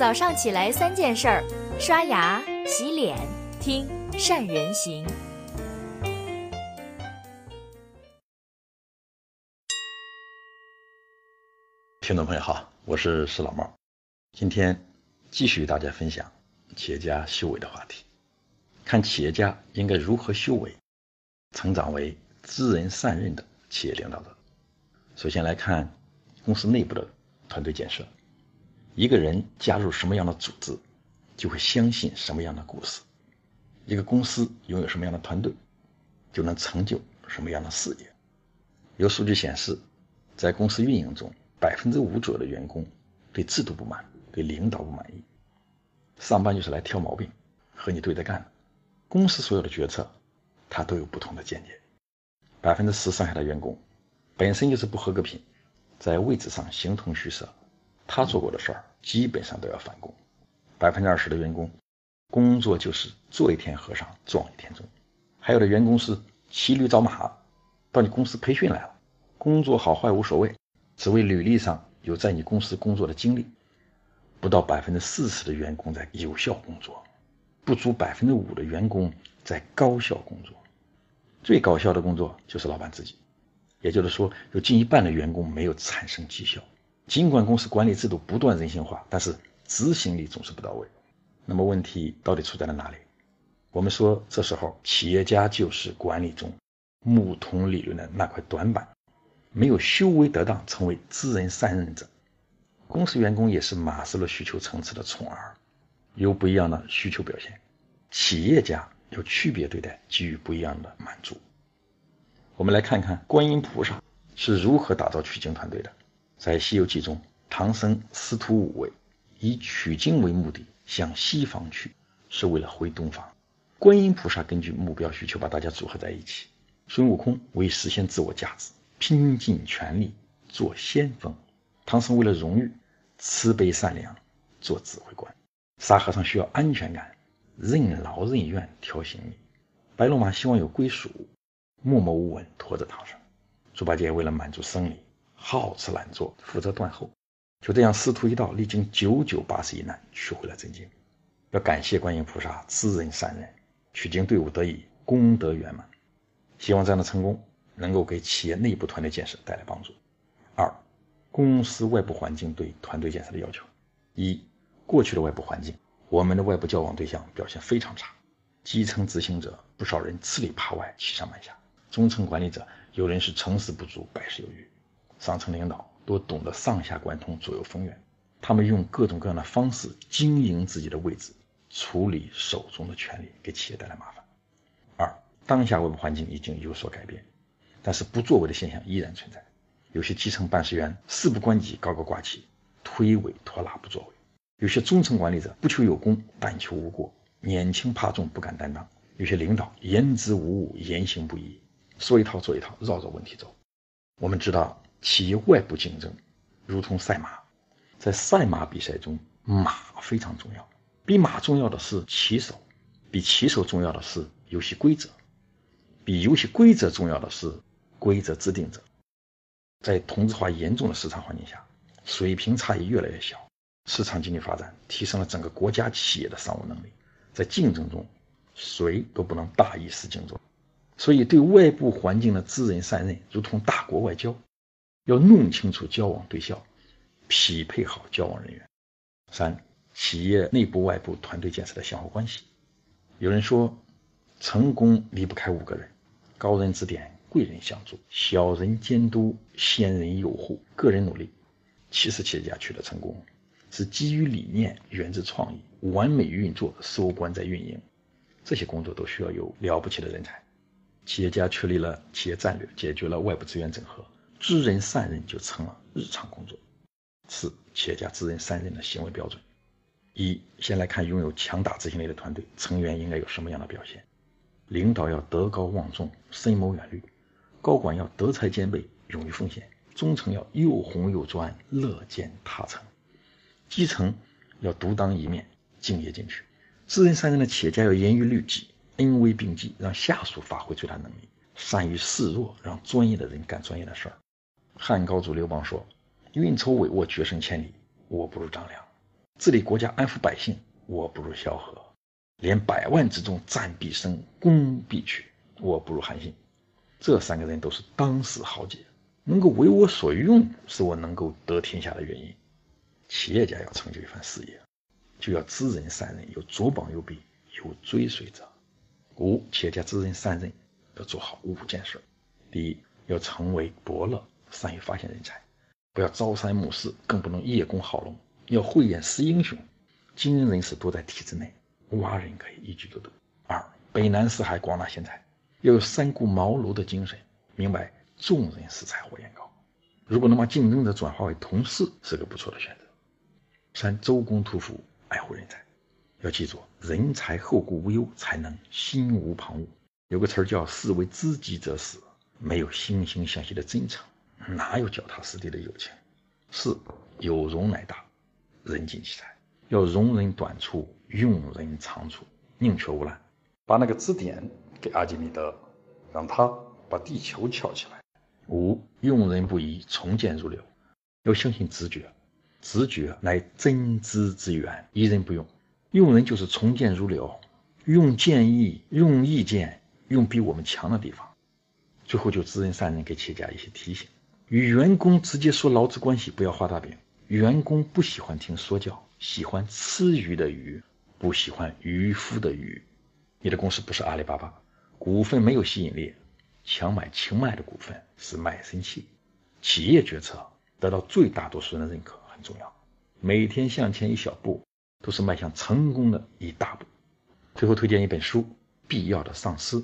早上起来三件事儿：刷牙、洗脸、听善人行。听众朋友好，我是石老猫，今天继续与大家分享企业家修为的话题，看企业家应该如何修为，成长为知人善任的企业领导者。首先来看公司内部的团队建设。一个人加入什么样的组织，就会相信什么样的故事；一个公司拥有什么样的团队，就能成就什么样的事业。有数据显示，在公司运营中，百分之五左右的员工对制度不满，对领导不满意。上班就是来挑毛病，和你对着干。公司所有的决策，他都有不同的见解。百分之十上下的员工，本身就是不合格品，在位置上形同虚设。他做过的事儿基本上都要返工，百分之二十的员工工作就是做一天和尚撞一天钟，还有的员工是骑驴找马，到你公司培训来了，工作好坏无所谓，只为履历上有在你公司工作的经历。不到百分之四十的员工在有效工作，不足百分之五的员工在高效工作，最高效的工作就是老板自己，也就是说，有近一半的员工没有产生绩效。尽管公司管理制度不断人性化，但是执行力总是不到位。那么问题到底出在了哪里？我们说，这时候企业家就是管理中木桶理论的那块短板，没有修为得当，成为知人善任者。公司员工也是马斯洛需求层次的宠儿，有不一样的需求表现。企业家要区别对待，给予不一样的满足。我们来看看观音菩萨是如何打造取经团队的。在《西游记》中，唐僧师徒五位以取经为目的向西方去，是为了回东方。观音菩萨根据目标需求把大家组合在一起。孙悟空为实现自我价值，拼尽全力做先锋；唐僧为了荣誉，慈悲善良做指挥官；沙和尚需要安全感，任劳任怨挑行李；白龙马希望有归属，默默无闻驮着唐僧；猪八戒为了满足生理。好吃懒做，负责断后，就这样师徒一道，历经九九八十一难，取回了真经。要感谢观音菩萨知人善任，取经队伍得以功德圆满。希望这样的成功能够给企业内部团队建设带来帮助。二，公司外部环境对团队建设的要求：一，过去的外部环境，我们的外部交往对象表现非常差，基层执行者不少人吃里扒外，欺上瞒下；中层管理者有人是成事不足，败事有余。上层领导都懂得上下贯通、左右逢源，他们用各种各样的方式经营自己的位置，处理手中的权力，给企业带来麻烦。二，当下外部环境已经有所改变，但是不作为的现象依然存在。有些基层办事员事不关己，高高挂起，推诿拖拉不作为；有些中层管理者不求有功，但求无过，年轻怕重，不敢担当；有些领导言之无物，言行不一，说一套做一套，绕着问题走。我们知道。企业外部竞争如同赛马，在赛马比赛中，马非常重要。比马重要的是骑手，比骑手重要的是游戏规则，比游戏规则重要的是规则制定者。在同质化严重的市场环境下，水平差异越来越小，市场经济发展提升了整个国家企业的商务能力。在竞争中，谁都不能大意失荆州。所以，对外部环境的知人善任，如同大国外交。要弄清楚交往对象，匹配好交往人员。三、企业内部外部团队建设的相互关系。有人说，成功离不开五个人：高人指点，贵人相助，小人监督，仙人诱护，个人努力。其实，企业家取得成功，是基于理念，源自创意，完美运作，收官在运营。这些工作都需要有了不起的人才。企业家确立了企业战略，解决了外部资源整合。知人善任就成了日常工作。四、企业家知人善任的行为标准：一、先来看拥有强大执行力的团队成员应该有什么样的表现。领导要德高望重、深谋远虑；高管要德才兼备、勇于奉献；中层要又红又专、乐见他成；基层要独当一面、敬业进取。知人善任的企业家要严于律己、恩威并济，让下属发挥最大能力，善于示弱，让专业的人干专业的事儿。汉高祖刘邦说：“运筹帷幄，决胜千里，我不如张良。”治理国家、安抚百姓，我不如萧何；连百万之众，战必胜，攻必取，我不如韩信。这三个人都是当世豪杰，能够为我所用，是我能够得天下的原因。企业家要成就一番事业，就要知人善任，有左膀右臂，有追随者。五、企业家知人善任，要做好五件事：第一，要成为伯乐，善于发现人才，不要朝三暮四，更不能叶公好龙，要慧眼识英雄。精英人士多在体制内，挖人可以一举多得。二、北南四海，广纳贤才，要有三顾茅庐的精神，明白众人拾柴火焰高。如果能把竞争者转化为同事，是个不错的选择。三周公吐哺，爱护人才，要记住，人才后顾无忧，才能心无旁骛。有个词儿叫“士为知己者死”，没有惺惺相惜的真诚，哪有脚踏实地的有钱？四有容乃大，人尽其才，要容人短处，用人长处，宁缺毋滥。把那个支点给阿基米德，让他把地球翘起来。五用人不疑，从谏如流，要相信直觉。直觉乃真知之源，疑人不用。用人就是从谏如流，用建议、用意见、用比我们强的地方。最后就知人善任，给企业家一些提醒：与员工直接说劳资关系，不要画大饼。员工不喜欢听说教，喜欢吃鱼的鱼，不喜欢渔夫的鱼。你的公司不是阿里巴巴，股份没有吸引力，强买轻卖的股份是卖身契。企业决策得到最大多数人的认可很。重要，每天向前一小步，都是迈向成功的一大步。最后推荐一本书《必要的丧失》，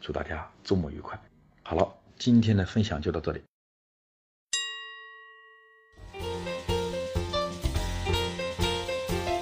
祝大家周末愉快。好了，今天的分享就到这里。